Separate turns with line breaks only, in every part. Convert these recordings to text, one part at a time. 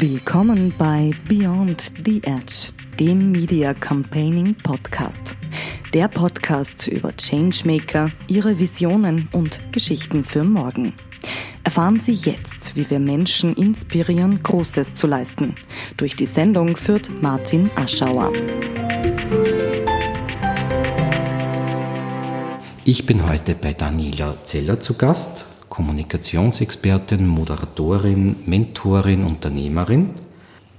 Willkommen bei Beyond the Edge, dem Media Campaigning Podcast. Der Podcast über Changemaker, ihre Visionen und Geschichten für morgen. Erfahren Sie jetzt, wie wir Menschen inspirieren, Großes zu leisten. Durch die Sendung führt Martin Aschauer.
Ich bin heute bei Daniela Zeller zu Gast, Kommunikationsexpertin, Moderatorin, Mentorin, Unternehmerin.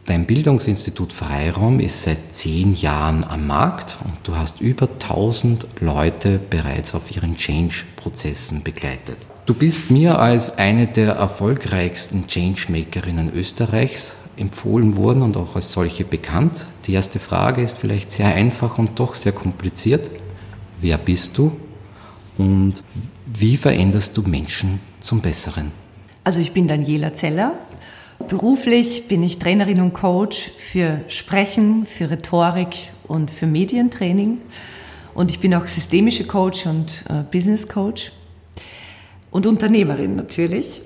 Dein Bildungsinstitut Freiraum ist seit zehn Jahren am Markt und du hast über 1000 Leute bereits auf ihren Change-Prozessen begleitet. Du bist mir als eine der erfolgreichsten Changemakerinnen Österreichs empfohlen worden und auch als solche bekannt. Die erste Frage ist vielleicht sehr einfach und doch sehr kompliziert. Wer bist du und wie veränderst du Menschen zum Besseren?
Also ich bin Daniela Zeller. Beruflich bin ich Trainerin und Coach für Sprechen, für Rhetorik und für Medientraining. Und ich bin auch systemische Coach und äh, Business Coach und Unternehmerin natürlich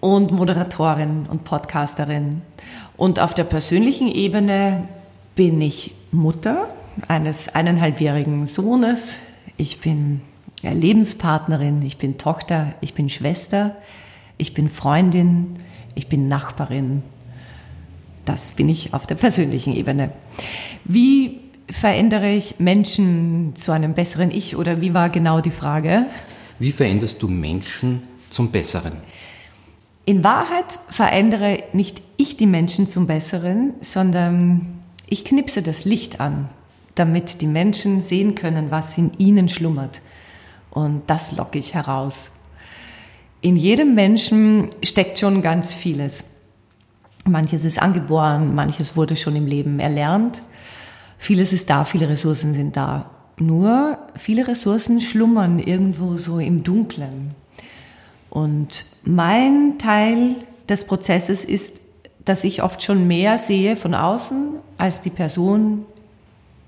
und Moderatorin und Podcasterin. Und auf der persönlichen Ebene bin ich Mutter eines eineinhalbjährigen Sohnes. Ich bin Lebenspartnerin, ich bin Tochter, ich bin Schwester, ich bin Freundin, ich bin Nachbarin. Das bin ich auf der persönlichen Ebene. Wie verändere ich Menschen zu einem besseren Ich oder wie war genau die Frage?
Wie veränderst du Menschen zum Besseren?
In Wahrheit verändere nicht ich die Menschen zum Besseren, sondern ich knipse das Licht an, damit die Menschen sehen können, was in ihnen schlummert. Und das locke ich heraus. In jedem Menschen steckt schon ganz vieles. Manches ist angeboren, manches wurde schon im Leben erlernt. Vieles ist da, viele Ressourcen sind da. Nur viele Ressourcen schlummern irgendwo so im Dunklen. Und mein Teil des Prozesses ist, dass ich oft schon mehr sehe von außen, als die Person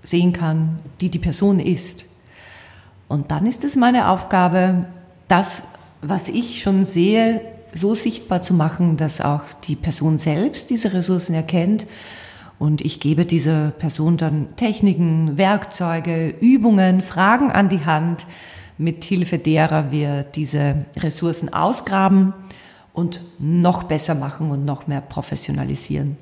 sehen kann, die die Person ist. Und dann ist es meine Aufgabe, das, was ich schon sehe, so sichtbar zu machen, dass auch die Person selbst diese Ressourcen erkennt und ich gebe dieser Person dann Techniken, Werkzeuge, Übungen, Fragen an die Hand, mit Hilfe derer wir diese Ressourcen ausgraben und noch besser machen und noch mehr professionalisieren.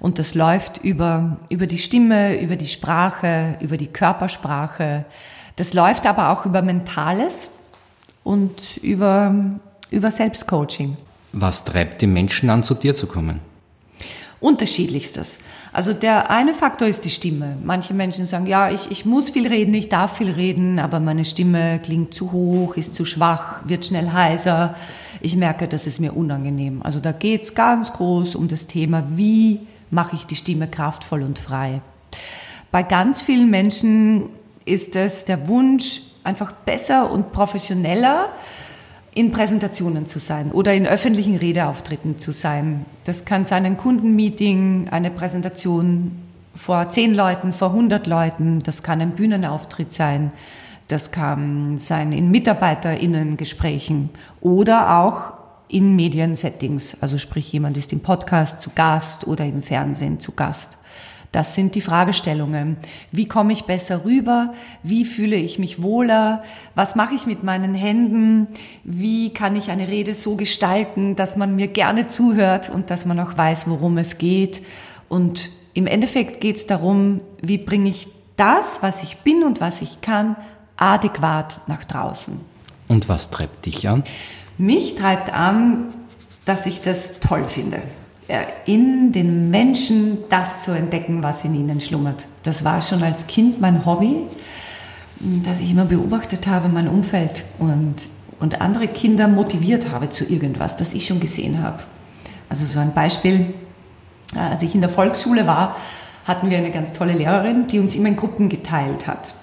Und das läuft über, über die Stimme, über die Sprache, über die Körpersprache. Das läuft aber auch über Mentales und über, über Selbstcoaching.
Was treibt die Menschen an, zu dir zu kommen?
Unterschiedlichstes. Also der eine Faktor ist die Stimme. Manche Menschen sagen, ja, ich, ich muss viel reden, ich darf viel reden, aber meine Stimme klingt zu hoch, ist zu schwach, wird schnell heiser. Ich merke, das ist mir unangenehm. Also da geht's ganz groß um das Thema, wie mache ich die Stimme kraftvoll und frei. Bei ganz vielen Menschen ist es der Wunsch, einfach besser und professioneller in Präsentationen zu sein oder in öffentlichen Redeauftritten zu sein. Das kann sein ein Kundenmeeting, eine Präsentation vor zehn Leuten, vor 100 Leuten. Das kann ein Bühnenauftritt sein. Das kann sein in MitarbeiterInnen-Gesprächen oder auch in Mediensettings. Also sprich, jemand ist im Podcast zu Gast oder im Fernsehen zu Gast. Das sind die Fragestellungen. Wie komme ich besser rüber? Wie fühle ich mich wohler? Was mache ich mit meinen Händen? Wie kann ich eine Rede so gestalten, dass man mir gerne zuhört und dass man auch weiß, worum es geht? Und im Endeffekt geht es darum, wie bringe ich das, was ich bin und was ich kann, adäquat nach draußen.
Und was treibt dich an?
Mich treibt an, dass ich das toll finde. Äh, in den Menschen das zu entdecken, was in ihnen schlummert. Das war schon als Kind mein Hobby, dass ich immer beobachtet habe, mein Umfeld und, und andere Kinder motiviert habe zu irgendwas, das ich schon gesehen habe. Also so ein Beispiel, äh, als ich in der Volksschule war, hatten wir eine ganz tolle Lehrerin, die uns immer in Gruppen geteilt hat.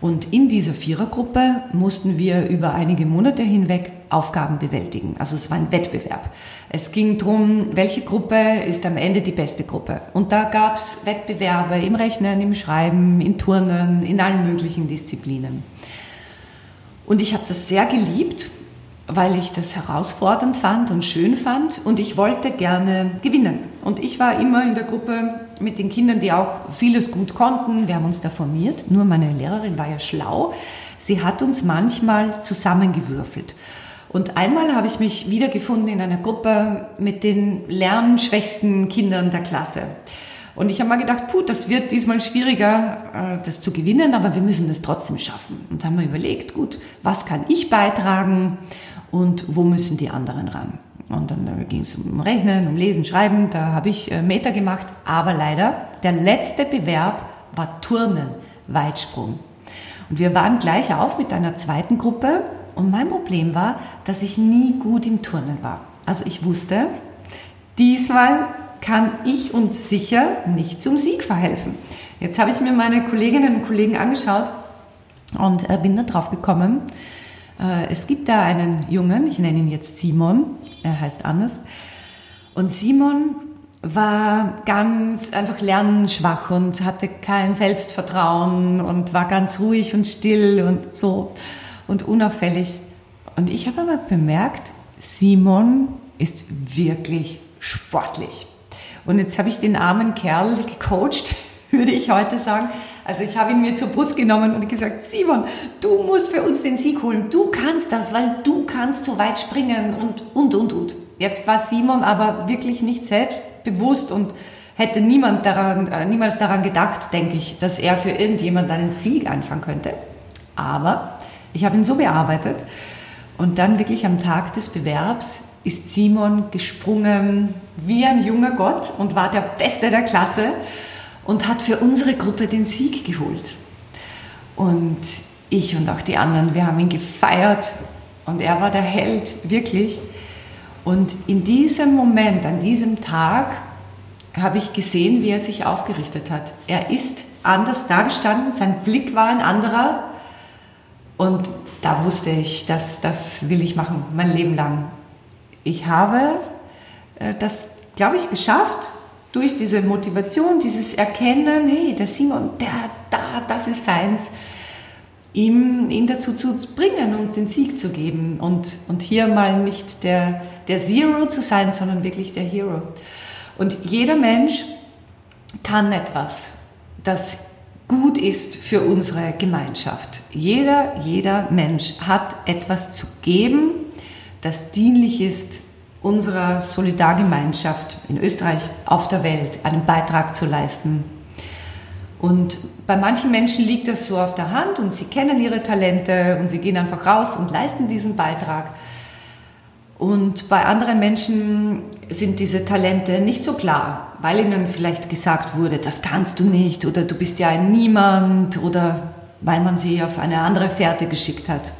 Und in dieser Vierergruppe mussten wir über einige Monate hinweg Aufgaben bewältigen. Also es war ein Wettbewerb. Es ging darum, welche Gruppe ist am Ende die beste Gruppe. Und da gab es Wettbewerbe im Rechnen, im Schreiben, in Turnen, in allen möglichen Disziplinen. Und ich habe das sehr geliebt, weil ich das herausfordernd fand und schön fand und ich wollte gerne gewinnen. Und ich war immer in der Gruppe mit den Kindern, die auch vieles gut konnten. Wir haben uns da formiert. Nur meine Lehrerin war ja schlau. Sie hat uns manchmal zusammengewürfelt. Und einmal habe ich mich wiedergefunden in einer Gruppe mit den lernschwächsten Kindern der Klasse. Und ich habe mal gedacht, puh, das wird diesmal schwieriger, äh, das zu gewinnen, aber wir müssen das trotzdem schaffen. Und haben wir überlegt, gut, was kann ich beitragen und wo müssen die anderen ran? Und dann ging es um Rechnen, um Lesen, Schreiben. Da habe ich äh, Meter gemacht. Aber leider, der letzte Bewerb war Turnen, Weitsprung. Und wir waren gleich auf mit einer zweiten Gruppe. Und mein Problem war, dass ich nie gut im Turnen war. Also ich wusste, diesmal kann ich uns sicher nicht zum Sieg verhelfen. Jetzt habe ich mir meine Kolleginnen und Kollegen angeschaut und äh, bin da drauf gekommen. Äh, es gibt da einen Jungen, ich nenne ihn jetzt Simon, er heißt anders. Und Simon war ganz einfach lernschwach und hatte kein Selbstvertrauen und war ganz ruhig und still und so und unauffällig. Und ich habe aber bemerkt, Simon ist wirklich sportlich. Und jetzt habe ich den armen Kerl gecoacht, würde ich heute sagen. Also ich habe ihn mir zur Brust genommen und gesagt, Simon, du musst für uns den Sieg holen. Du kannst das, weil du kannst so weit springen und, und, und, und. Jetzt war Simon aber wirklich nicht selbstbewusst und hätte niemand daran, äh, niemals daran gedacht, denke ich, dass er für irgendjemand einen Sieg anfangen könnte. Aber ich habe ihn so bearbeitet und dann wirklich am Tag des Bewerbs ist Simon gesprungen wie ein junger Gott und war der Beste der Klasse und hat für unsere Gruppe den Sieg geholt. Und ich und auch die anderen, wir haben ihn gefeiert und er war der Held, wirklich. Und in diesem Moment, an diesem Tag, habe ich gesehen, wie er sich aufgerichtet hat. Er ist anders dagestanden, sein Blick war ein anderer. Und da wusste ich, dass das will ich machen, mein Leben lang ich habe äh, das, glaube ich, geschafft durch diese Motivation, dieses Erkennen, hey, der Simon, der da, das ist seins, ihm, ihn dazu zu bringen, uns den Sieg zu geben und, und hier mal nicht der, der Zero zu sein, sondern wirklich der Hero. Und jeder Mensch kann etwas, das gut ist für unsere Gemeinschaft. Jeder, jeder Mensch hat etwas zu geben, das dienlich ist, unserer Solidargemeinschaft in Österreich, auf der Welt einen Beitrag zu leisten. Und bei manchen Menschen liegt das so auf der Hand und sie kennen ihre Talente und sie gehen einfach raus und leisten diesen Beitrag. Und bei anderen Menschen sind diese Talente nicht so klar, weil ihnen vielleicht gesagt wurde, das kannst du nicht oder du bist ja ein Niemand oder weil man sie auf eine andere Fährte geschickt hat.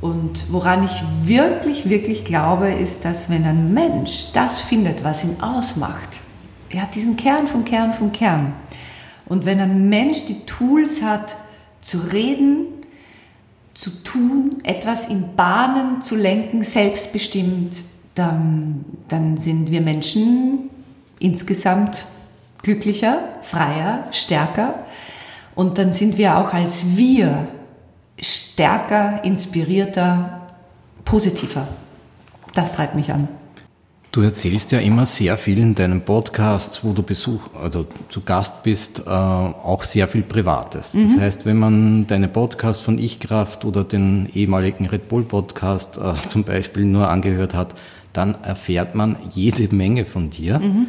Und woran ich wirklich, wirklich glaube, ist, dass wenn ein Mensch das findet, was ihn ausmacht, er hat diesen Kern vom Kern vom Kern. Und wenn ein Mensch die Tools hat, zu reden, zu tun, etwas in Bahnen zu lenken, selbstbestimmt, dann, dann sind wir Menschen insgesamt glücklicher, freier, stärker. Und dann sind wir auch als wir stärker, inspirierter, positiver. Das treibt mich an.
Du erzählst ja immer sehr viel in deinen Podcasts, wo du Besuch oder zu Gast bist, äh, auch sehr viel Privates. Das mhm. heißt, wenn man deine Podcasts von Ich-Kraft oder den ehemaligen Red Bull Podcast äh, zum Beispiel nur angehört hat, dann erfährt man jede Menge von dir. Mhm.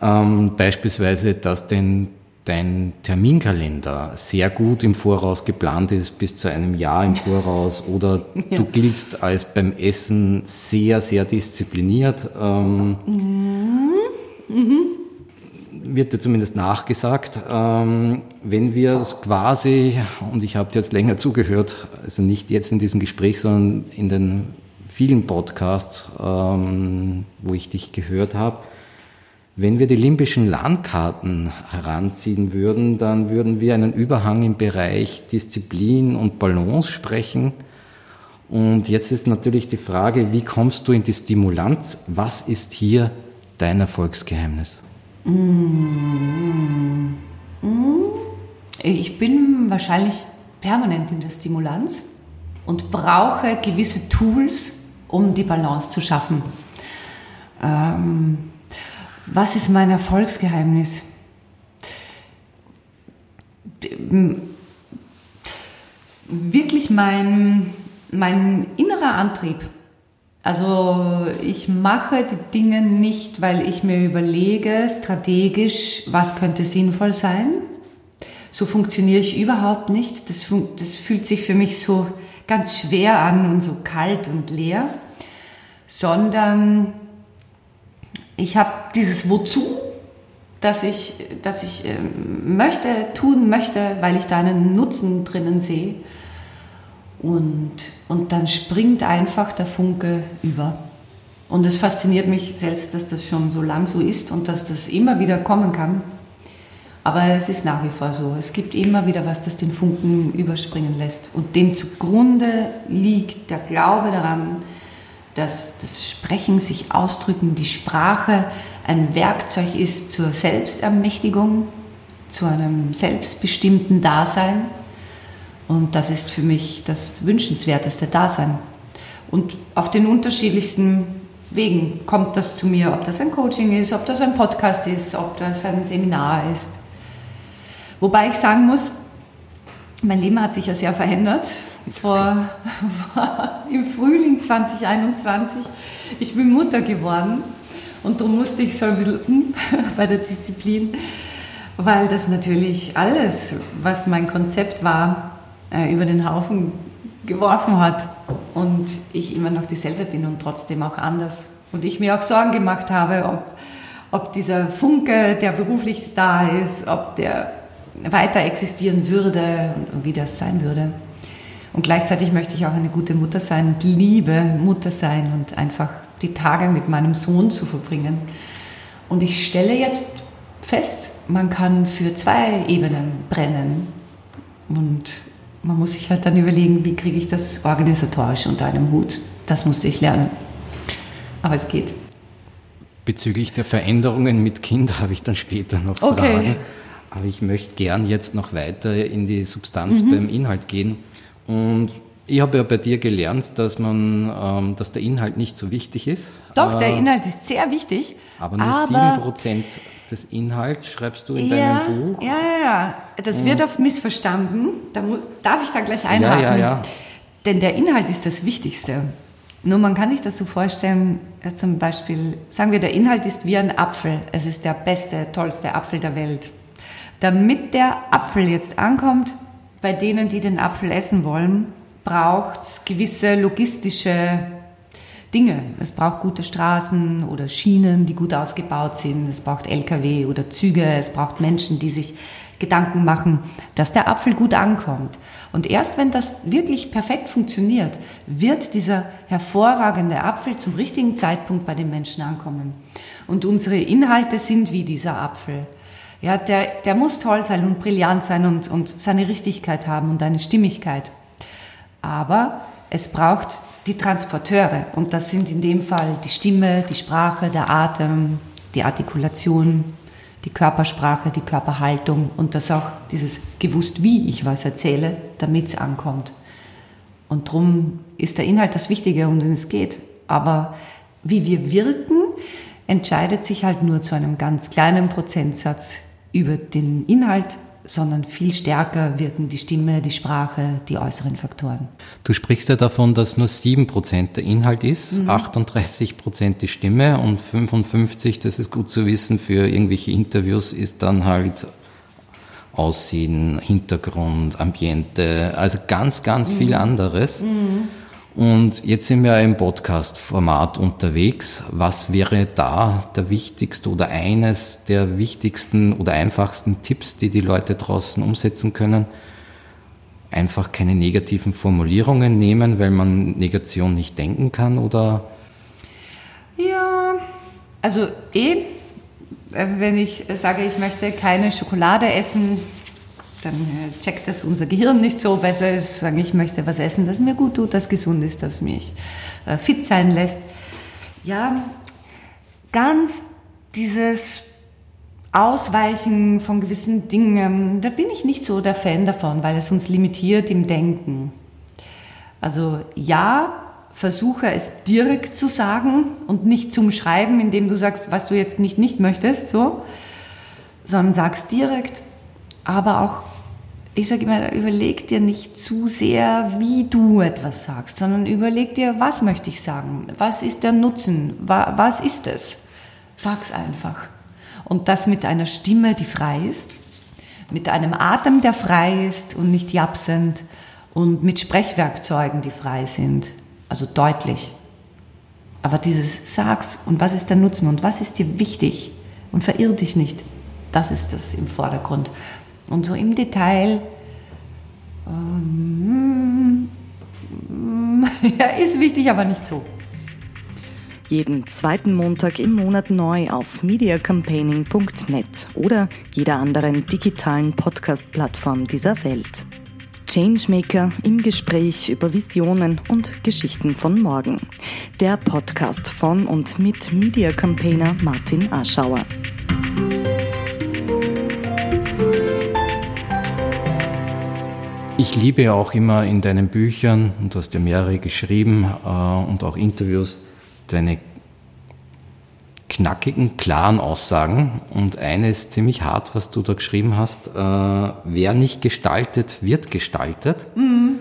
Ähm, beispielsweise, dass den dein Terminkalender sehr gut im Voraus geplant ist, bis zu einem Jahr im Voraus, oder ja. du giltst als beim Essen sehr, sehr diszipliniert. Ähm, mhm. Mhm. Wird dir zumindest nachgesagt. Ähm, wenn wir es quasi, und ich habe dir jetzt länger zugehört, also nicht jetzt in diesem Gespräch, sondern in den vielen Podcasts, ähm, wo ich dich gehört habe, wenn wir die limbischen Landkarten heranziehen würden, dann würden wir einen Überhang im Bereich Disziplin und Balance sprechen. Und jetzt ist natürlich die Frage, wie kommst du in die Stimulanz? Was ist hier dein Erfolgsgeheimnis?
Ich bin wahrscheinlich permanent in der Stimulanz und brauche gewisse Tools, um die Balance zu schaffen. Ähm, was ist mein Erfolgsgeheimnis? Wirklich mein, mein innerer Antrieb. Also ich mache die Dinge nicht, weil ich mir überlege, strategisch, was könnte sinnvoll sein. So funktioniere ich überhaupt nicht. Das, das fühlt sich für mich so ganz schwer an und so kalt und leer. Sondern ich habe dieses Wozu, dass ich, dass ich äh, möchte, tun möchte, weil ich da einen Nutzen drinnen sehe. Und, und dann springt einfach der Funke über. Und es fasziniert mich selbst, dass das schon so lang so ist und dass das immer wieder kommen kann. Aber es ist nach wie vor so. Es gibt immer wieder was, das den Funken überspringen lässt. Und dem zugrunde liegt der Glaube daran, dass das Sprechen, sich ausdrücken, die Sprache ein Werkzeug ist zur Selbstermächtigung, zu einem selbstbestimmten Dasein. Und das ist für mich das wünschenswerteste Dasein. Und auf den unterschiedlichsten Wegen kommt das zu mir, ob das ein Coaching ist, ob das ein Podcast ist, ob das ein Seminar ist. Wobei ich sagen muss, mein Leben hat sich ja sehr verändert vor, im Frühling 2021. Ich bin Mutter geworden und darum musste ich so ein bisschen hm, bei der Disziplin, weil das natürlich alles, was mein Konzept war, äh, über den Haufen geworfen hat und ich immer noch dieselbe bin und trotzdem auch anders. Und ich mir auch Sorgen gemacht habe, ob, ob dieser Funke, der beruflich da ist, ob der weiter existieren würde und wie das sein würde. Und gleichzeitig möchte ich auch eine gute Mutter sein und liebe Mutter sein und einfach die Tage mit meinem Sohn zu verbringen. Und ich stelle jetzt fest, man kann für zwei Ebenen brennen. Und man muss sich halt dann überlegen, wie kriege ich das organisatorisch unter einem Hut. Das musste ich lernen. Aber es geht.
Bezüglich der Veränderungen mit Kind habe ich dann später noch okay. Fragen. Aber ich möchte gern jetzt noch weiter in die Substanz mhm. beim Inhalt gehen. Und ich habe ja bei dir gelernt, dass man, ähm, dass der Inhalt nicht so wichtig ist.
Doch, der äh, Inhalt ist sehr wichtig.
Aber nur sieben Prozent des Inhalts schreibst du in ja, deinem Buch.
Ja, ja, ja. Das wird oft missverstanden. Da darf ich da gleich einhaken. Ja, ja, ja. Denn der Inhalt ist das Wichtigste. Nur man kann sich das so vorstellen, zum Beispiel, sagen wir, der Inhalt ist wie ein Apfel. Es ist der beste, tollste Apfel der Welt. Damit der Apfel jetzt ankommt, bei denen, die den Apfel essen wollen, braucht es gewisse logistische Dinge. Es braucht gute Straßen oder Schienen, die gut ausgebaut sind. Es braucht Lkw oder Züge. Es braucht Menschen, die sich Gedanken machen, dass der Apfel gut ankommt. Und erst wenn das wirklich perfekt funktioniert, wird dieser hervorragende Apfel zum richtigen Zeitpunkt bei den Menschen ankommen. Und unsere Inhalte sind wie dieser Apfel. Ja, der, der muss toll sein und brillant sein und, und seine Richtigkeit haben und eine Stimmigkeit. Aber es braucht die Transporteure und das sind in dem Fall die Stimme, die Sprache, der Atem, die Artikulation, die Körpersprache, die Körperhaltung und das auch dieses gewusst, wie ich was erzähle, damit es ankommt. Und darum ist der Inhalt das Wichtige, um den es geht. Aber wie wir wirken, entscheidet sich halt nur zu einem ganz kleinen Prozentsatz über den Inhalt, sondern viel stärker wirken die Stimme, die Sprache, die äußeren Faktoren.
Du sprichst ja davon, dass nur 7% der Inhalt ist, mhm. 38% die Stimme und 55%, das ist gut zu wissen für irgendwelche Interviews, ist dann halt Aussehen, Hintergrund, Ambiente, also ganz, ganz mhm. viel anderes. Mhm. Und jetzt sind wir im Podcast-Format unterwegs. Was wäre da der wichtigste oder eines der wichtigsten oder einfachsten Tipps, die die Leute draußen umsetzen können? Einfach keine negativen Formulierungen nehmen, weil man Negation nicht denken kann oder?
Ja, also eh, wenn ich sage, ich möchte keine Schokolade essen, dann äh, checkt das unser Gehirn nicht so. Besser ist, sagen, ich möchte was essen, das mir gut tut, das gesund ist, das mich äh, fit sein lässt. Ja, ganz dieses Ausweichen von gewissen Dingen, da bin ich nicht so der Fan davon, weil es uns limitiert im Denken. Also ja, versuche es direkt zu sagen und nicht zum Schreiben, indem du sagst, was du jetzt nicht nicht möchtest, so, sondern sagst direkt, aber auch ich sage immer, überleg dir nicht zu sehr, wie du etwas sagst, sondern überleg dir, was möchte ich sagen? Was ist der Nutzen? Was ist es? Sag's einfach. Und das mit einer Stimme, die frei ist, mit einem Atem, der frei ist und nicht japsend und mit Sprechwerkzeugen, die frei sind. Also deutlich. Aber dieses Sag's und was ist der Nutzen und was ist dir wichtig und verirr dich nicht. Das ist das im Vordergrund. Und so im Detail, ähm, ja, ist wichtig, aber nicht so.
Jeden zweiten Montag im Monat neu auf mediacampaigning.net oder jeder anderen digitalen Podcast-Plattform dieser Welt. Changemaker im Gespräch über Visionen und Geschichten von morgen. Der Podcast von und mit Media Campaigner Martin Aschauer.
Ich liebe ja auch immer in deinen Büchern, und du hast ja mehrere geschrieben äh, und auch Interviews, deine knackigen, klaren Aussagen. Und eines ziemlich hart, was du da geschrieben hast, äh, wer nicht gestaltet, wird gestaltet. Mhm.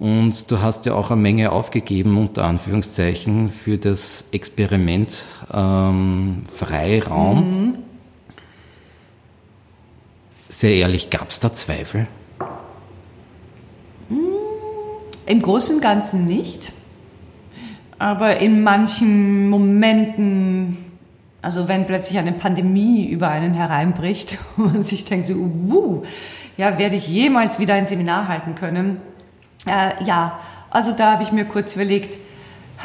Und du hast ja auch eine Menge aufgegeben, unter Anführungszeichen, für das Experiment ähm, Freiraum. Mhm. Sehr ehrlich, gab es da Zweifel?
Im Großen und Ganzen nicht. Aber in manchen Momenten, also wenn plötzlich eine Pandemie über einen hereinbricht und man sich denkt so, uh, ja, werde ich jemals wieder ein Seminar halten können? Äh, ja, also da habe ich mir kurz überlegt,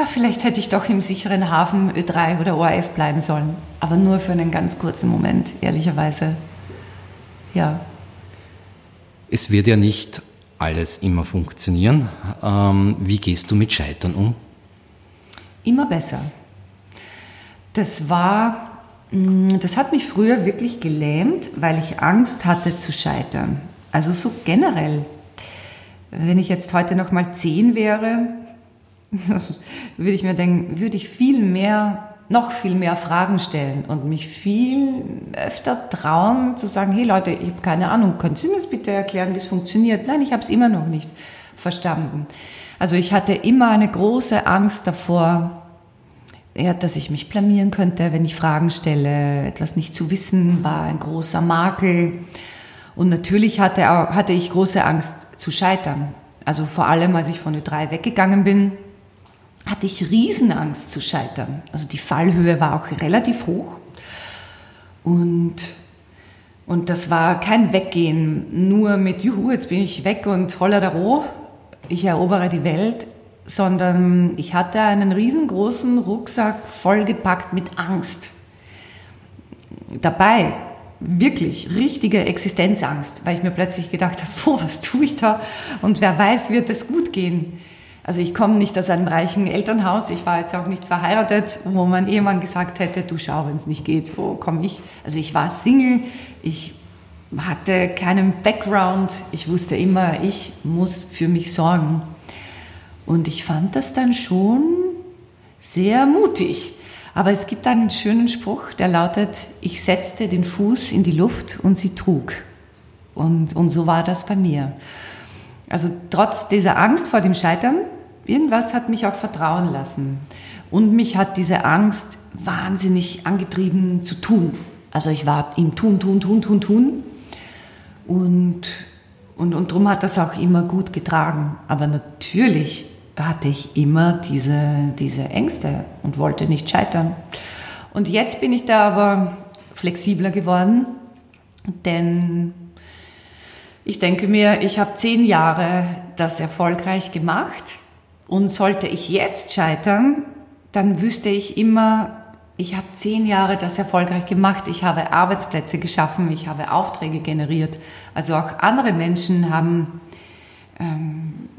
vielleicht hätte ich doch im sicheren Hafen Ö3 oder ORF bleiben sollen. Aber nur für einen ganz kurzen Moment, ehrlicherweise. Ja.
Es wird ja nicht alles immer funktionieren. Ähm, wie gehst du mit Scheitern um?
Immer besser. Das war, mm, das hat mich früher wirklich gelähmt, weil ich Angst hatte zu scheitern. Also so generell. Wenn ich jetzt heute noch mal zehn wäre, würde ich mir denken, würde ich viel mehr noch viel mehr Fragen stellen und mich viel öfter trauen zu sagen, hey Leute, ich habe keine Ahnung, können Sie mir das bitte erklären, wie es funktioniert? Nein, ich habe es immer noch nicht verstanden. Also ich hatte immer eine große Angst davor, ja, dass ich mich blamieren könnte, wenn ich Fragen stelle. Etwas nicht zu wissen war ein großer Makel. Und natürlich hatte, auch, hatte ich große Angst zu scheitern. Also vor allem, als ich von Ö3 weggegangen bin, hatte ich Riesenangst zu scheitern. Also die Fallhöhe war auch relativ hoch. Und, und das war kein Weggehen nur mit, juhu, jetzt bin ich weg und holla da roh, ich erobere die Welt, sondern ich hatte einen riesengroßen Rucksack vollgepackt mit Angst. Dabei wirklich richtige Existenzangst, weil ich mir plötzlich gedacht habe, oh, was tue ich da? Und wer weiß, wird es gut gehen. Also ich komme nicht aus einem reichen Elternhaus, ich war jetzt auch nicht verheiratet, wo mein Ehemann gesagt hätte, du schau, wenn es nicht geht, wo komme ich? Also ich war Single, ich hatte keinen Background, ich wusste immer, ich muss für mich sorgen. Und ich fand das dann schon sehr mutig. Aber es gibt einen schönen Spruch, der lautet, ich setzte den Fuß in die Luft und sie trug. Und, und so war das bei mir. Also trotz dieser Angst vor dem Scheitern, irgendwas hat mich auch vertrauen lassen. Und mich hat diese Angst wahnsinnig angetrieben zu tun. Also ich war im Tun, Tun, Tun, Tun, Tun. Und, und, und darum hat das auch immer gut getragen. Aber natürlich hatte ich immer diese, diese Ängste und wollte nicht scheitern. Und jetzt bin ich da aber flexibler geworden, denn ich denke mir, ich habe zehn Jahre das erfolgreich gemacht und sollte ich jetzt scheitern, dann wüsste ich immer, ich habe zehn Jahre das erfolgreich gemacht, ich habe Arbeitsplätze geschaffen, ich habe Aufträge generiert. Also auch andere Menschen haben ähm,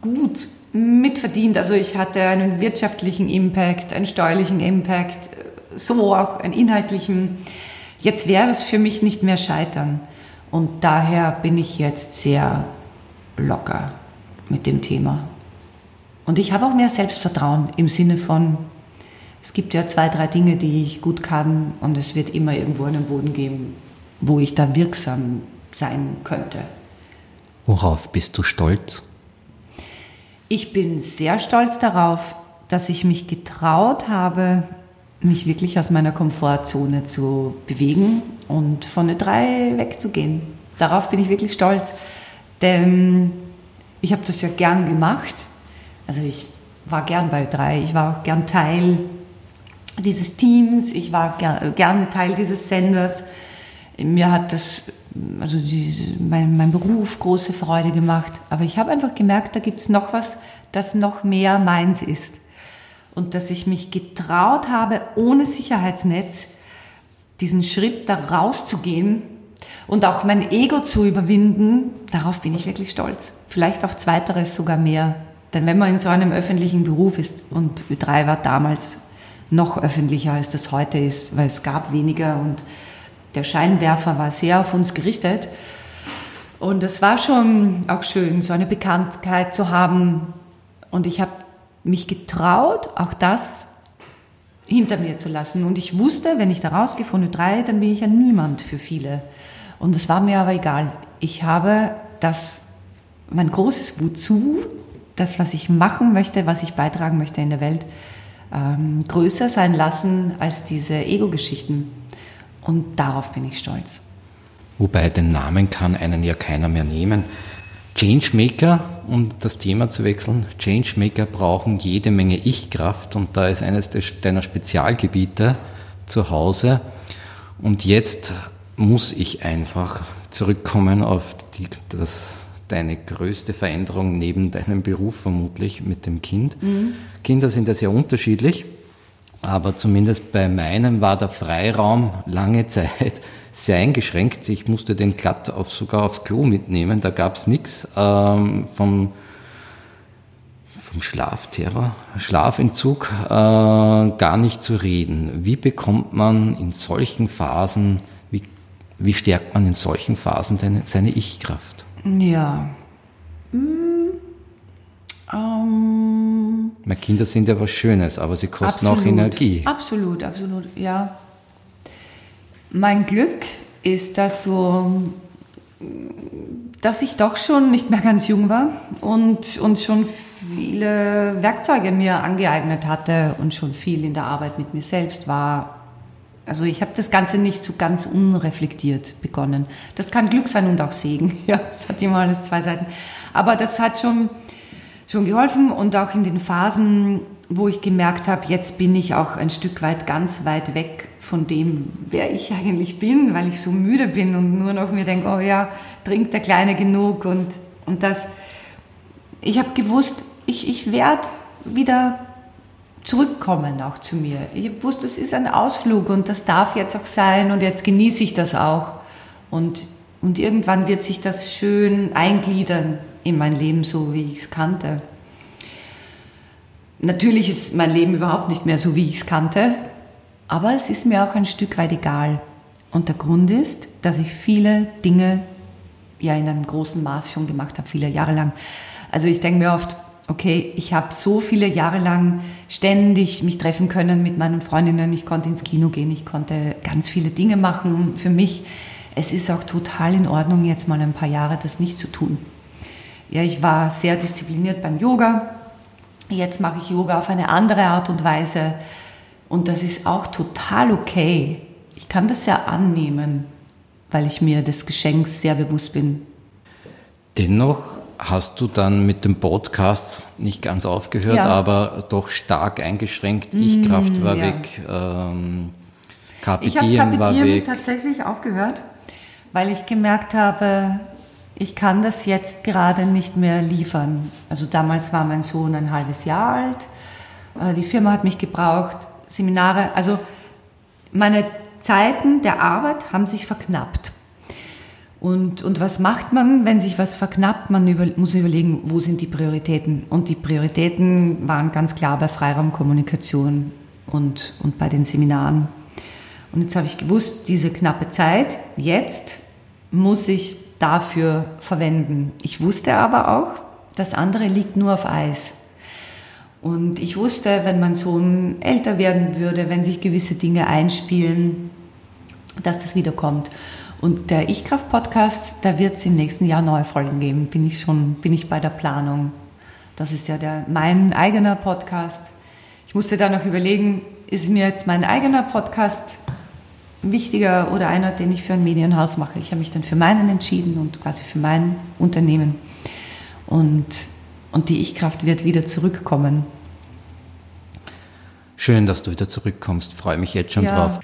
gut mitverdient. Also ich hatte einen wirtschaftlichen Impact, einen steuerlichen Impact, so auch einen inhaltlichen. Jetzt wäre es für mich nicht mehr scheitern. Und daher bin ich jetzt sehr locker mit dem Thema. Und ich habe auch mehr Selbstvertrauen im Sinne von, es gibt ja zwei, drei Dinge, die ich gut kann und es wird immer irgendwo einen Boden geben, wo ich da wirksam sein könnte.
Worauf bist du stolz?
Ich bin sehr stolz darauf, dass ich mich getraut habe, mich wirklich aus meiner Komfortzone zu bewegen und von der drei wegzugehen. Darauf bin ich wirklich stolz, denn ich habe das ja gern gemacht. Also ich war gern bei drei, ich war auch gern Teil dieses Teams, ich war gern, gern Teil dieses Senders. Mir hat das, also diese, mein, mein Beruf große Freude gemacht. Aber ich habe einfach gemerkt, da gibt es noch was, das noch mehr meins ist und dass ich mich getraut habe, ohne Sicherheitsnetz diesen Schritt da rauszugehen und auch mein Ego zu überwinden, darauf bin ich wirklich stolz. Vielleicht auf zweiteres sogar mehr. Denn wenn man in so einem öffentlichen Beruf ist, und Ö3 war damals noch öffentlicher, als das heute ist, weil es gab weniger und der Scheinwerfer war sehr auf uns gerichtet. Und es war schon auch schön, so eine Bekanntheit zu haben. Und ich habe mich getraut, auch das hinter mir zu lassen. Und ich wusste, wenn ich da rausgefunden drei, dann bin ich ja niemand für viele. Und es war mir aber egal. Ich habe das, mein großes Wozu, das, was ich machen möchte, was ich beitragen möchte in der Welt, ähm, größer sein lassen als diese Ego-Geschichten. Und darauf bin ich stolz.
Wobei den Namen kann einen ja keiner mehr nehmen. Changemaker, um das Thema zu wechseln, Changemaker brauchen jede Menge Ich-Kraft und da ist eines deiner Spezialgebiete zu Hause. Und jetzt muss ich einfach zurückkommen auf die, das, deine größte Veränderung neben deinem Beruf vermutlich mit dem Kind. Mhm. Kinder sind ja sehr unterschiedlich, aber zumindest bei meinem war der Freiraum lange Zeit sehr eingeschränkt. Ich musste den glatt auf, sogar aufs Klo mitnehmen, da gab es nichts ähm, vom, vom Schlafterror, Schlafentzug äh, gar nicht zu reden. Wie bekommt man in solchen Phasen, wie, wie stärkt man in solchen Phasen seine, seine Ich-Kraft?
Ja. Hm.
Um, Meine Kinder sind ja was Schönes, aber sie kosten absolut, auch Energie.
Absolut, absolut, ja. Mein Glück ist, dass so, dass ich doch schon nicht mehr ganz jung war und, und schon viele Werkzeuge mir angeeignet hatte und schon viel in der Arbeit mit mir selbst war. Also ich habe das Ganze nicht so ganz unreflektiert begonnen. Das kann Glück sein und auch Segen. Ja, es hat immer alles zwei Seiten. Aber das hat schon, schon geholfen und auch in den Phasen, wo ich gemerkt habe, jetzt bin ich auch ein Stück weit ganz weit weg von dem, wer ich eigentlich bin, weil ich so müde bin und nur noch mir denke, oh ja, trinkt der Kleine genug und, und das. Ich habe gewusst, ich, ich werde wieder zurückkommen auch zu mir. Ich wusste, es ist ein Ausflug und das darf jetzt auch sein und jetzt genieße ich das auch. Und, und irgendwann wird sich das schön eingliedern in mein Leben, so wie ich es kannte. Natürlich ist mein Leben überhaupt nicht mehr so, wie ich es kannte. Aber es ist mir auch ein Stück weit egal. Und der Grund ist, dass ich viele Dinge ja in einem großen Maß schon gemacht habe, viele Jahre lang. Also ich denke mir oft, okay, ich habe so viele Jahre lang ständig mich treffen können mit meinen Freundinnen. Ich konnte ins Kino gehen, ich konnte ganz viele Dinge machen für mich. Es ist auch total in Ordnung, jetzt mal ein paar Jahre das nicht zu tun. Ja, ich war sehr diszipliniert beim Yoga. Jetzt mache ich Yoga auf eine andere Art und Weise. Und das ist auch total okay. Ich kann das ja annehmen, weil ich mir des Geschenks sehr bewusst bin.
Dennoch hast du dann mit dem Podcast nicht ganz aufgehört, ja. aber doch stark eingeschränkt. Ich-Kraft war ja. weg, ähm,
Kapitieren war weg. tatsächlich aufgehört, weil ich gemerkt habe, ich kann das jetzt gerade nicht mehr liefern. Also damals war mein Sohn ein halbes Jahr alt. Äh, die Firma hat mich gebraucht. Seminare, also meine Zeiten der Arbeit haben sich verknappt. Und, und was macht man, wenn sich was verknappt? Man über, muss überlegen, wo sind die Prioritäten? Und die Prioritäten waren ganz klar bei Freiraumkommunikation und, und bei den Seminaren. Und jetzt habe ich gewusst, diese knappe Zeit, jetzt muss ich dafür verwenden. Ich wusste aber auch, das andere liegt nur auf Eis. Und ich wusste, wenn mein Sohn älter werden würde, wenn sich gewisse Dinge einspielen, dass das wiederkommt. Und der Ich-Kraft-Podcast, da wird es im nächsten Jahr neue Folgen geben. Bin ich schon, bin ich bei der Planung. Das ist ja der, mein eigener Podcast. Ich musste da noch überlegen, ist mir jetzt mein eigener Podcast wichtiger oder einer, den ich für ein Medienhaus mache. Ich habe mich dann für meinen entschieden und quasi für mein Unternehmen. Und, und die Ich-Kraft wird wieder zurückkommen.
Schön, dass du wieder zurückkommst. Freue mich jetzt schon ja. drauf.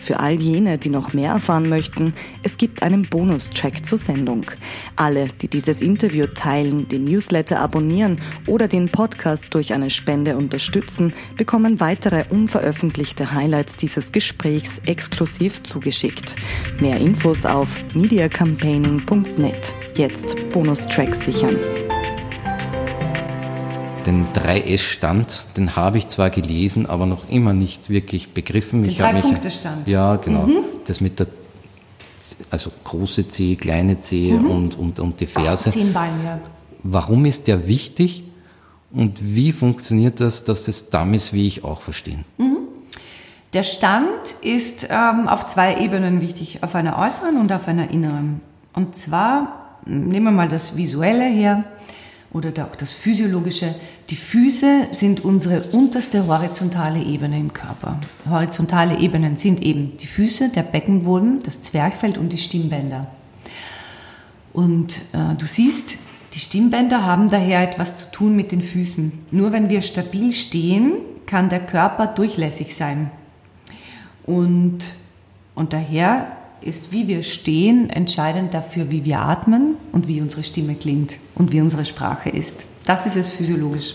Für all jene, die noch mehr erfahren möchten, es gibt einen Bonustrack zur Sendung. Alle, die dieses Interview teilen, den Newsletter abonnieren oder den Podcast durch eine Spende unterstützen, bekommen weitere unveröffentlichte Highlights dieses Gesprächs exklusiv zugeschickt. Mehr Infos auf mediacampaigning.net. Jetzt Bonustracks sichern
den 3S-Stand, den habe ich zwar gelesen, aber noch immer nicht wirklich begriffen.
Den Drei-Punkte-Stand.
Ja, genau. Mhm. Das mit der, also große C, kleine C mhm. und, und, und die Ferse.
Zehn Beine, ja.
Warum ist der wichtig und wie funktioniert das, dass das Dummies wie ich auch verstehen? Mhm.
Der Stand ist ähm, auf zwei Ebenen wichtig, auf einer äußeren und auf einer inneren. Und zwar, nehmen wir mal das Visuelle her oder auch das Physiologische. Die Füße sind unsere unterste horizontale Ebene im Körper. Horizontale Ebenen sind eben die Füße, der Beckenboden, das Zwerchfell und die Stimmbänder. Und äh, du siehst, die Stimmbänder haben daher etwas zu tun mit den Füßen. Nur wenn wir stabil stehen, kann der Körper durchlässig sein. Und, und daher ist, wie wir stehen, entscheidend dafür, wie wir atmen und wie unsere Stimme klingt und wie unsere Sprache ist. Das ist es physiologisch.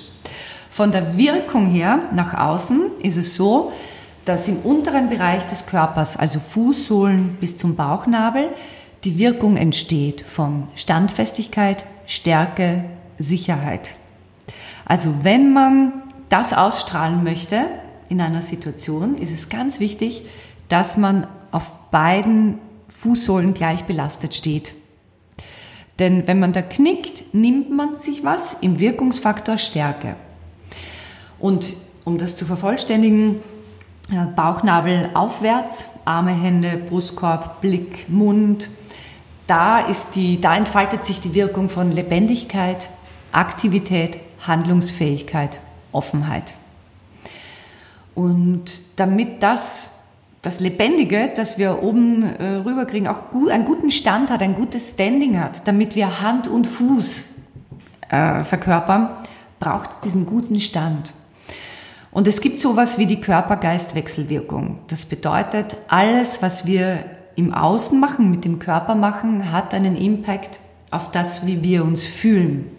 Von der Wirkung her nach außen ist es so, dass im unteren Bereich des Körpers, also Fußsohlen bis zum Bauchnabel, die Wirkung entsteht von Standfestigkeit, Stärke, Sicherheit. Also wenn man das ausstrahlen möchte in einer Situation, ist es ganz wichtig, dass man auf beiden Fußsohlen gleich belastet steht. Denn wenn man da knickt, nimmt man sich was im Wirkungsfaktor Stärke. Und um das zu vervollständigen, äh, Bauchnabel aufwärts, Arme, Hände, Brustkorb, Blick, Mund. Da, ist die, da entfaltet sich die Wirkung von Lebendigkeit, Aktivität, Handlungsfähigkeit, Offenheit. Und damit das das Lebendige, das wir oben äh, rüberkriegen, auch gut, einen guten Stand hat, ein gutes Standing hat, damit wir Hand und Fuß äh, verkörpern, braucht es diesen guten Stand. Und es gibt sowas wie die Körper-Geist-Wechselwirkung. Das bedeutet, alles, was wir im Außen machen, mit dem Körper machen, hat einen Impact auf das, wie wir uns fühlen.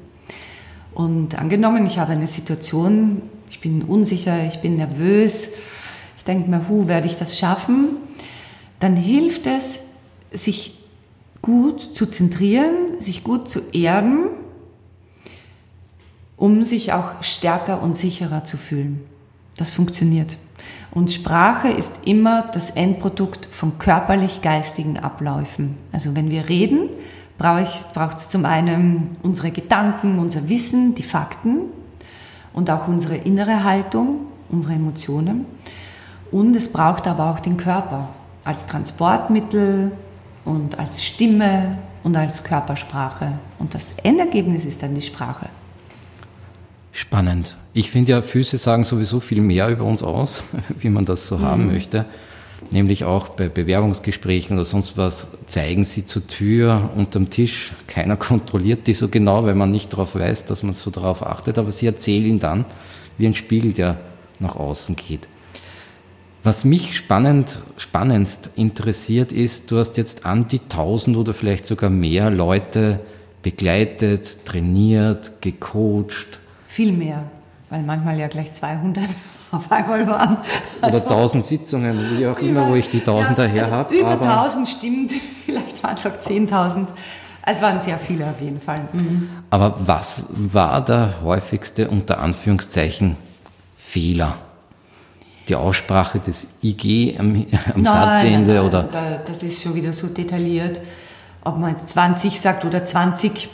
Und angenommen, ich habe eine Situation, ich bin unsicher, ich bin nervös, denke mir, hu, werde ich das schaffen? Dann hilft es, sich gut zu zentrieren, sich gut zu erden, um sich auch stärker und sicherer zu fühlen. Das funktioniert. Und Sprache ist immer das Endprodukt von körperlich-geistigen Abläufen. Also wenn wir reden, braucht es zum einen unsere Gedanken, unser Wissen, die Fakten und auch unsere innere Haltung, unsere Emotionen. Und es braucht aber auch den Körper als Transportmittel und als Stimme und als Körpersprache. Und das Endergebnis ist dann die Sprache.
Spannend. Ich finde ja, Füße sagen sowieso viel mehr über uns aus, wie man das so mhm. haben möchte. Nämlich auch bei Bewerbungsgesprächen oder sonst was zeigen sie zur Tür unterm Tisch. Keiner kontrolliert die so genau, weil man nicht darauf weiß, dass man so darauf achtet. Aber sie erzählen dann wie ein Spiegel, der nach außen geht. Was mich spannend, spannendst interessiert ist, du hast jetzt an die 1000 oder vielleicht sogar mehr Leute begleitet, trainiert, gecoacht.
Viel mehr, weil manchmal ja gleich 200 auf einmal waren.
Also oder 1000 Sitzungen, wie auch immer, wo ich die 1000 ja, daher habe.
Über 1000 stimmt, vielleicht waren es auch 10.000. Es waren sehr viele auf jeden Fall. Mhm.
Aber was war der häufigste unter Anführungszeichen Fehler? Die Aussprache des IG am, am nein, Satzende
nein, nein,
oder?
das ist schon wieder so detailliert. Ob man jetzt 20 sagt oder 20,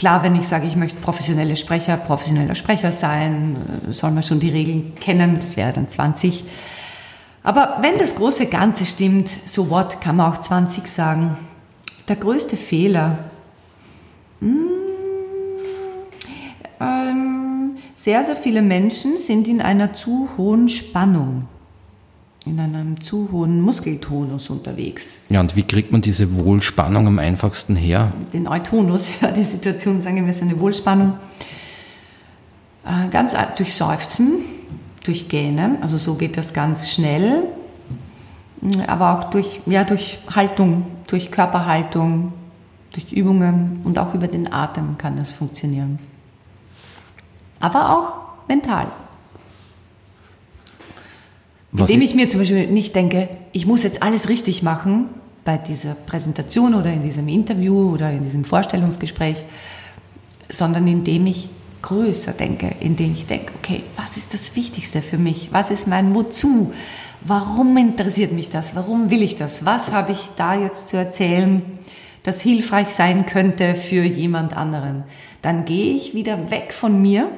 Klar, wenn ich sage, ich möchte professionelle Sprecher, professioneller Sprecher sein, äh, soll man schon die Regeln kennen, das wäre dann 20. Aber wenn das große Ganze stimmt, so what, kann man auch 20 sagen. Der größte Fehler, hm, ähm, sehr, sehr viele Menschen sind in einer zu hohen Spannung in einem zu hohen Muskeltonus unterwegs.
Ja, und wie kriegt man diese Wohlspannung am einfachsten her?
Den Eutonus, ja, die Situation, sagen wir, ist eine Wohlspannung. Äh, ganz durch Seufzen, durch Gähnen, also so geht das ganz schnell, aber auch durch, ja, durch Haltung, durch Körperhaltung, durch Übungen und auch über den Atem kann das funktionieren. Aber auch mental. Was Indem ich mir zum Beispiel nicht denke, ich muss jetzt alles richtig machen bei dieser Präsentation oder in diesem Interview oder in diesem Vorstellungsgespräch, sondern indem ich größer denke, indem ich denke, okay, was ist das Wichtigste für mich? Was ist mein Wozu? Warum interessiert mich das? Warum will ich das? Was habe ich da jetzt zu erzählen, das hilfreich sein könnte für jemand anderen? Dann gehe ich wieder weg von mir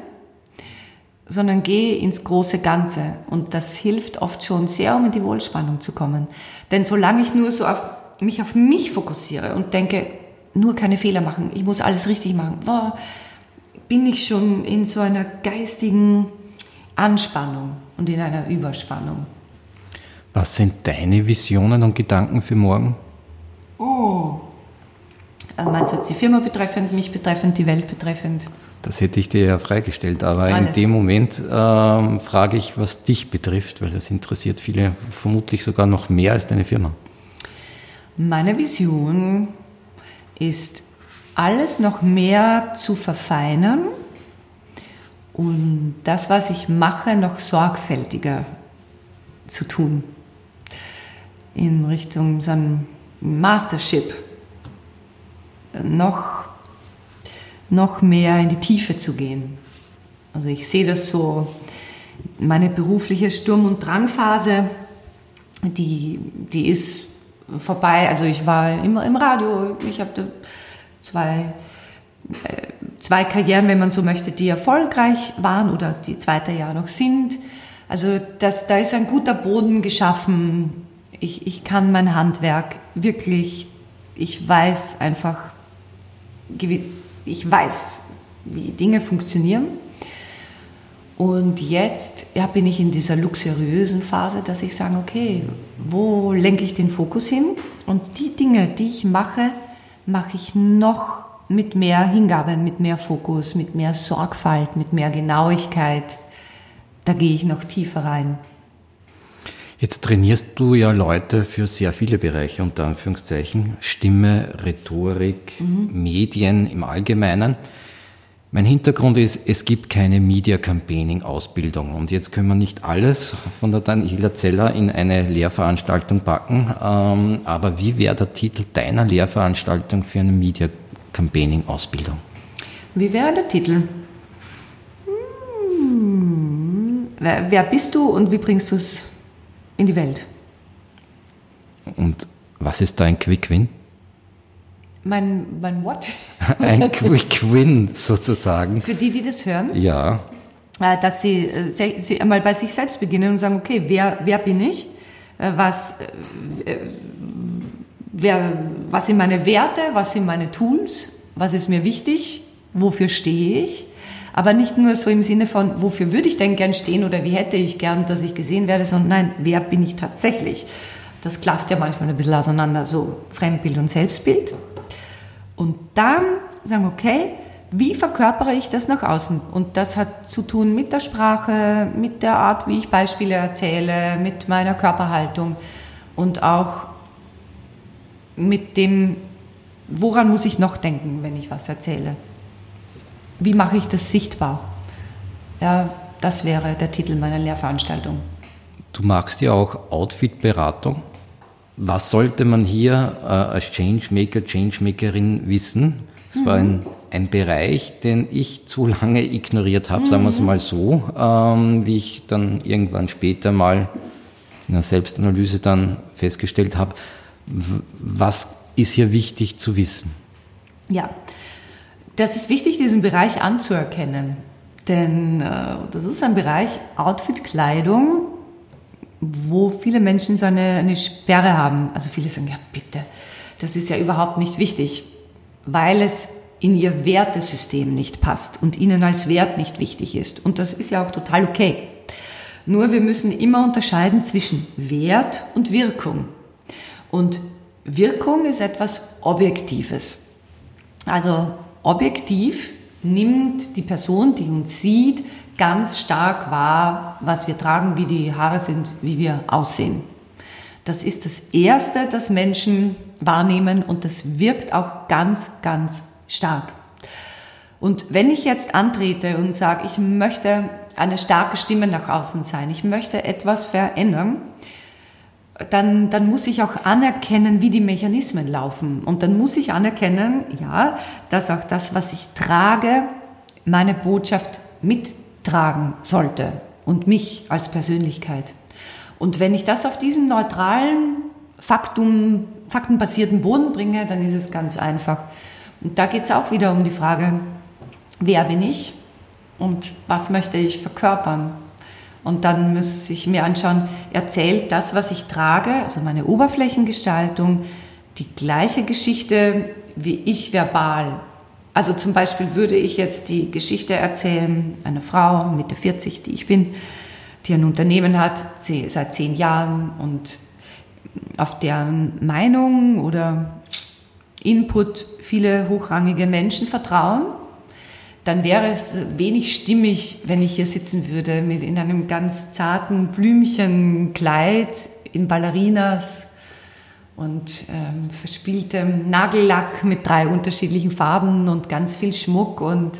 sondern gehe ins große Ganze. Und das hilft oft schon sehr, um in die Wohlspannung zu kommen. Denn solange ich nur so auf mich auf mich fokussiere und denke, nur keine Fehler machen, ich muss alles richtig machen, boah, bin ich schon in so einer geistigen Anspannung und in einer Überspannung.
Was sind deine Visionen und Gedanken für morgen?
Oh, äh, meinst du jetzt die Firma betreffend, mich betreffend, die Welt betreffend?
Das hätte ich dir ja freigestellt, aber Alles. in dem Moment ähm, frage ich, was dich betrifft, weil das interessiert viele vermutlich sogar noch mehr als deine Firma.
Meine Vision ist, alles noch mehr zu verfeinern und das, was ich mache, noch sorgfältiger zu tun. In Richtung so ein Mastership. Noch noch mehr in die Tiefe zu gehen. Also ich sehe das so, meine berufliche Sturm- und Drangphase, die, die ist vorbei. Also ich war immer im Radio, ich habe zwei, äh, zwei Karrieren, wenn man so möchte, die erfolgreich waren oder die zweite Jahr noch sind. Also das, da ist ein guter Boden geschaffen. Ich, ich kann mein Handwerk wirklich, ich weiß einfach, ich weiß, wie Dinge funktionieren. Und jetzt ja, bin ich in dieser luxuriösen Phase, dass ich sage, okay, wo lenke ich den Fokus hin? Und die Dinge, die ich mache, mache ich noch mit mehr Hingabe, mit mehr Fokus, mit mehr Sorgfalt, mit mehr Genauigkeit. Da gehe ich noch tiefer rein.
Jetzt trainierst du ja Leute für sehr viele Bereiche, unter Anführungszeichen, Stimme, Rhetorik, mhm. Medien im Allgemeinen. Mein Hintergrund ist, es gibt keine Media Campaigning Ausbildung. Und jetzt können wir nicht alles von der Daniela Zeller in eine Lehrveranstaltung packen. Ähm, aber wie wäre der Titel deiner Lehrveranstaltung für eine Media Campaigning Ausbildung?
Wie wäre der Titel? Hm. Wer bist du und wie bringst du es in die Welt.
Und was ist da ein Quick Win?
Mein, mein what?
ein Quick Win sozusagen.
Für die, die das hören?
Ja.
Äh, dass sie, äh, sie einmal bei sich selbst beginnen und sagen, okay, wer, wer bin ich? Äh, was, wer, was sind meine Werte? Was sind meine Tools? Was ist mir wichtig? Wofür stehe ich? Aber nicht nur so im Sinne von, wofür würde ich denn gern stehen oder wie hätte ich gern, dass ich gesehen werde, sondern nein, wer bin ich tatsächlich? Das klafft ja manchmal ein bisschen auseinander, so Fremdbild und Selbstbild. Und dann sagen, okay, wie verkörpere ich das nach außen? Und das hat zu tun mit der Sprache, mit der Art, wie ich Beispiele erzähle, mit meiner Körperhaltung und auch mit dem, woran muss ich noch denken, wenn ich was erzähle wie mache ich das sichtbar? Ja, das wäre der Titel meiner Lehrveranstaltung.
Du magst ja auch Outfit-Beratung. Was sollte man hier äh, als Changemaker, Changemakerin wissen? Es mhm. war ein, ein Bereich, den ich zu lange ignoriert habe, mhm. sagen wir es mal so, ähm, wie ich dann irgendwann später mal in der Selbstanalyse dann festgestellt habe. Was ist hier wichtig zu wissen?
Ja, Das ist wichtig, diesen Bereich anzuerkennen. Denn äh, das ist ein Bereich Outfit-Kleidung, wo viele Menschen so eine, eine Sperre haben. Also viele sagen, ja bitte, das ist ja überhaupt nicht wichtig, weil es in ihr Wertesystem nicht passt und ihnen als Wert nicht wichtig ist. Und das ist ja auch total okay. Nur wir müssen immer unterscheiden zwischen Wert und Wirkung. Und Wirkung ist etwas Objektives. Also objektiv nimmt die Person, die uns sieht, ganz stark wahr, was wir tragen, wie die Haare sind, wie wir aussehen. Das ist das Erste, das Menschen wahrnehmen und das wirkt auch ganz, ganz stark. Und wenn ich jetzt antrete und sage, ich möchte eine starke Stimme nach außen sein, ich möchte etwas verändern, dann, dann muss ich auch anerkennen, wie die Mechanismen laufen. Und dann muss ich anerkennen, ja, dass auch das, was ich trage, meine Botschaft mittragen sollte und mich als Persönlichkeit. Und wenn ich das auf diesen neutralen, Faktum, faktenbasierten Boden bringe, dann ist es ganz einfach. Und da geht es auch wieder um die Frage, wer bin ich und was möchte ich verkörpern? Und dann muss ich mir anschauen, erzählt das, was ich trage, also meine Oberflächengestaltung, die gleiche Geschichte wie ich verbal. Also zum Beispiel würde ich jetzt die Geschichte erzählen, einer Frau, Mitte 40, die ich bin, die ein Unternehmen hat, seit zehn Jahren und auf deren Meinung oder Input viele hochrangige Menschen vertrauen, dann wäre es wenig stimmig, wenn ich hier sitzen würde mit in einem ganz zarten Blümchenkleid in Ballerinas und ähm, verspieltem Nagellack mit drei unterschiedlichen Farben und ganz viel Schmuck und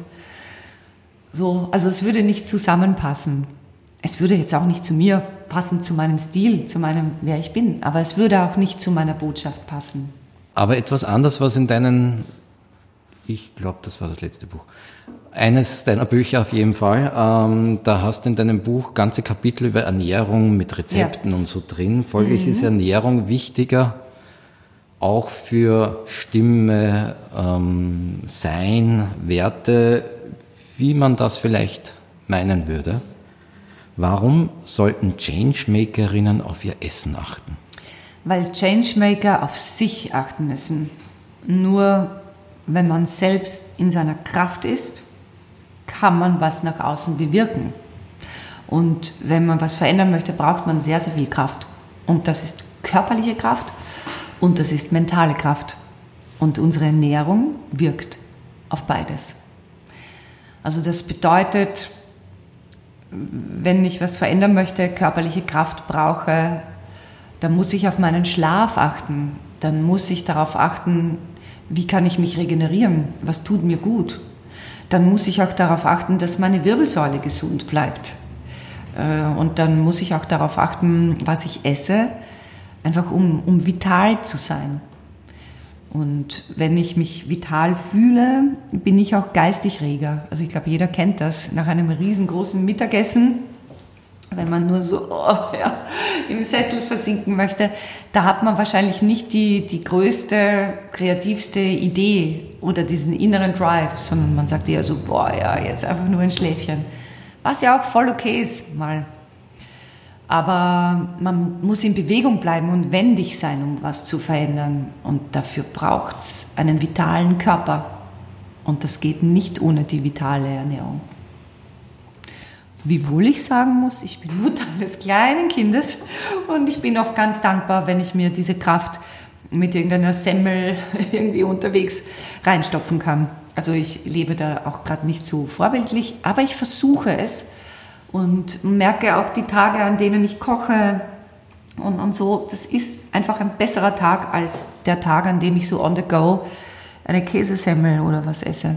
so. Also es würde nicht zusammenpassen. Es würde jetzt auch nicht zu mir passen, zu meinem Stil, zu meinem, wer ich bin, aber es würde auch nicht zu meiner Botschaft passen.
Aber etwas anderes, was in deinen, ich glaube, das war das letzte Buch, eines deiner Bücher auf jeden Fall, ähm, da hast du in deinem Buch ganze Kapitel über Ernährung mit Rezepten ja. und so drin. Folglich mhm. ist Ernährung wichtiger, auch für Stimme, ähm, Sein, Werte, wie man das vielleicht meinen würde. Warum sollten Changemakerinnen auf ihr Essen achten?
weil Changemaker auf sich achten müssen. Nur wenn man selbst in seiner Kraft ist, kann man was nach außen bewirken. Und wenn man was verändern möchte, braucht man sehr, sehr viel Kraft. Und das ist körperliche Kraft und das ist mentale Kraft. Und unsere Ernährung wirkt auf beides. Also das bedeutet, wenn ich was verändern möchte, körperliche Kraft brauche, dann muss ich auf meinen Schlaf achten, dann muss ich darauf achten, wie kann ich mich regenerieren, was tut mir gut. Dann muss ich auch darauf achten, dass meine Wirbelsäule gesund bleibt. Äh, und dann muss ich auch darauf achten, was ich esse, einfach um, um vital zu sein. Und wenn ich mich vital fühle, bin ich auch geistig reger. Also ich glaube, jeder kennt das. Nach einem riesengroßen Mittagessen wenn man nur so oh, ja, im Sessel versinken möchte, da hat man wahrscheinlich nicht die, die größte, kreativste Idee oder diesen inneren Drive, sondern man sagt eher so, boah, ja, jetzt einfach nur ein Schläfchen. Was ja auch voll okay ist, mal. Aber man muss in Bewegung bleiben und wendig sein, um was zu verändern. Und dafür braucht es einen vitalen Körper. Und das geht nicht ohne die vitale Ernährung. Wiewohl ich sagen muss, ich bin Mutter eines kleinen Kindes und ich bin oft ganz dankbar, wenn ich mir diese Kraft mit irgendeiner Semmel irgendwie unterwegs reinstopfen kann. Also ich lebe da auch gerade nicht so vorbildlich, aber ich versuche es und merke auch die Tage, an denen ich koche und, und so, das ist einfach ein besserer Tag als der Tag, an dem ich so on the go eine Käsesemmel oder was esse.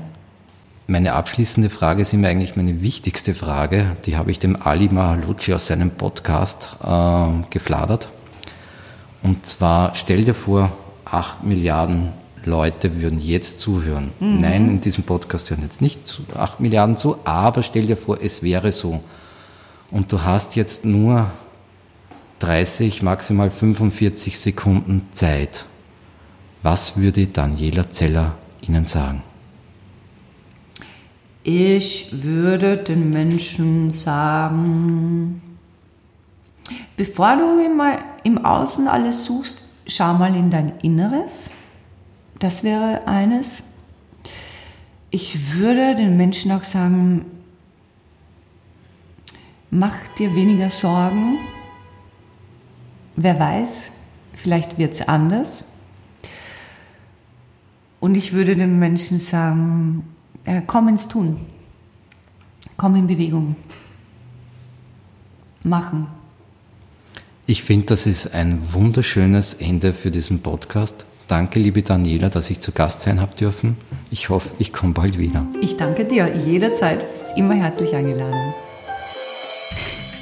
Meine abschließende Frage ist immer eigentlich meine wichtigste Frage. Die habe ich dem Ali Mahalucci aus seinem Podcast äh, gefladert. Und zwar stell dir vor, acht Milliarden Leute würden jetzt zuhören. Mhm. Nein, in diesem Podcast hören jetzt nicht acht Milliarden zu, aber stell dir vor, es wäre so. Und du hast jetzt nur 30, maximal 45 Sekunden Zeit. Was würde Daniela Zeller Ihnen sagen?
Ich würde den Menschen sagen, bevor du immer im Außen alles suchst, schau mal in dein Inneres. Das wäre eines. Ich würde den Menschen auch sagen, mach dir weniger Sorgen. Wer weiß, vielleicht wird es anders. Und ich würde den Menschen sagen, äh, komm ins Tun, komm in Bewegung, machen.
Ich finde, das ist ein wunderschönes Ende für diesen Podcast. Danke, liebe Daniela, dass ich zu Gast sein habe dürfen. Ich hoffe, ich komme bald wieder.
Ich danke dir. Jederzeit bist immer herzlich eingeladen.